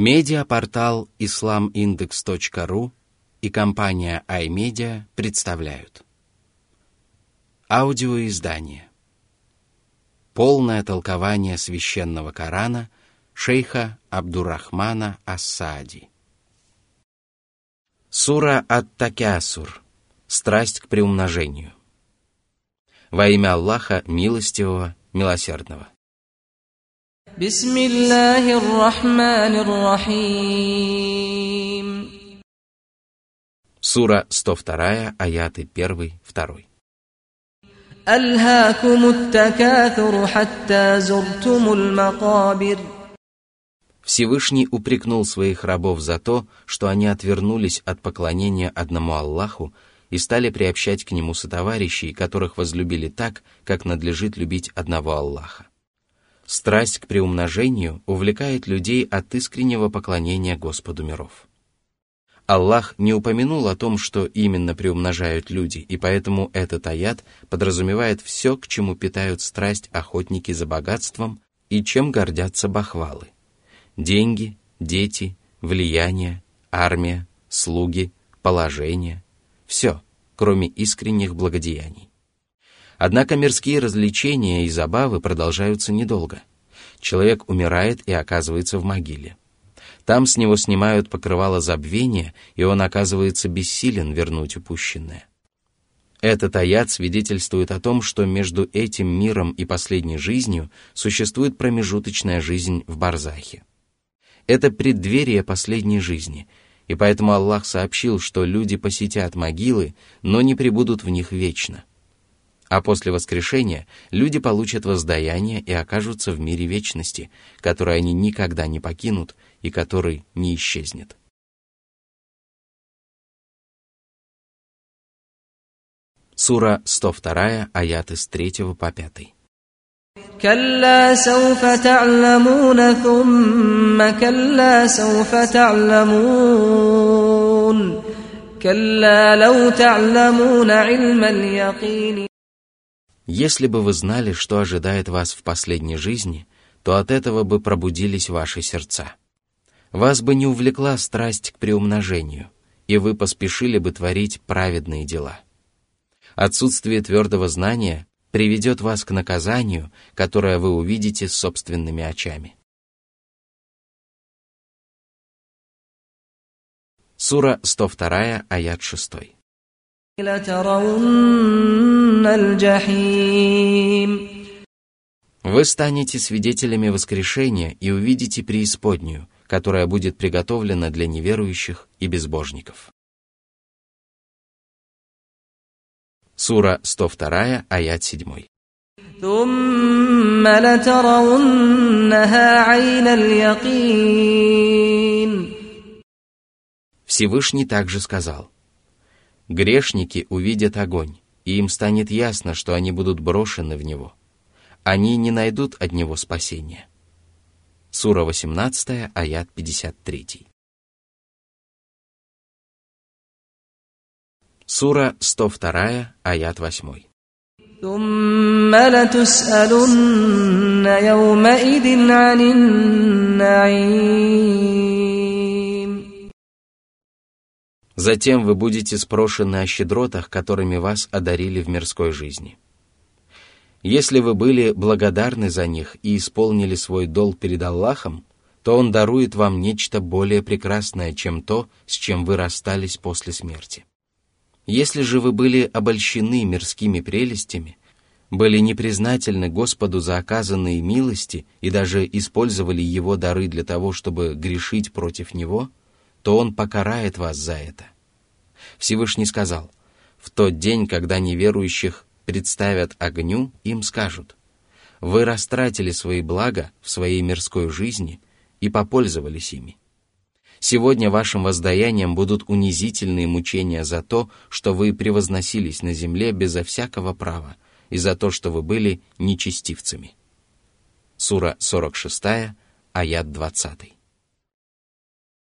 Медиапортал islamindex.ru и компания iMedia представляют. Аудиоиздание. Полное толкование священного Корана шейха Абдурахмана Асади Сура Ат-Такясур. Страсть к приумножению. Во имя Аллаха, милостивого, милосердного. بسم الله الرحمن الرحيم Сура 102, аяты 1, 2. ألهاكم التكاثر حتى زرتم المقابر Всевышний упрекнул своих рабов за то, что они отвернулись от поклонения одному Аллаху и стали приобщать к нему сотоварищей, которых возлюбили так, как надлежит любить одного Аллаха. Страсть к приумножению увлекает людей от искреннего поклонения Господу миров. Аллах не упомянул о том, что именно приумножают люди, и поэтому этот аят подразумевает все, к чему питают страсть охотники за богатством и чем гордятся бахвалы. Деньги, дети, влияние, армия, слуги, положение – все, кроме искренних благодеяний. Однако мирские развлечения и забавы продолжаются недолго. Человек умирает и оказывается в могиле. Там с него снимают покрывало забвения, и он оказывается бессилен вернуть упущенное. Этот аят свидетельствует о том, что между этим миром и последней жизнью существует промежуточная жизнь в Барзахе. Это преддверие последней жизни, и поэтому Аллах сообщил, что люди посетят могилы, но не пребудут в них вечно. А после воскрешения люди получат воздаяние и окажутся в мире вечности, который они никогда не покинут и который не исчезнет. Сура 102, аяты с 3 по 5. كلا سوف تعلمون ثم كلا سوف تعلمون كلا لو تعلمون علم اليقين если бы вы знали, что ожидает вас в последней жизни, то от этого бы пробудились ваши сердца. Вас бы не увлекла страсть к приумножению, и вы поспешили бы творить праведные дела. Отсутствие твердого знания приведет вас к наказанию, которое вы увидите собственными очами. Сура 102, аят 6. Вы станете свидетелями воскрешения и увидите преисподнюю, которая будет приготовлена для неверующих и безбожников. Сура 102, аят 7. Всевышний также сказал – «Грешники увидят огонь, и им станет ясно, что они будут брошены в него. Они не найдут от него спасения». Сура 18, аят 53. Сура 102, аят 8. ثم Затем вы будете спрошены о щедротах, которыми вас одарили в мирской жизни. Если вы были благодарны за них и исполнили свой долг перед Аллахом, то Он дарует вам нечто более прекрасное, чем то, с чем вы расстались после смерти. Если же вы были обольщены мирскими прелестями, были непризнательны Господу за оказанные милости и даже использовали Его дары для того, чтобы грешить против Него, то Он покарает вас за это. Всевышний сказал, в тот день, когда неверующих представят огню, им скажут, вы растратили свои блага в своей мирской жизни и попользовались ими. Сегодня вашим воздаянием будут унизительные мучения за то, что вы превозносились на земле безо всякого права, и за то, что вы были нечестивцами. Сура 46, аят 20.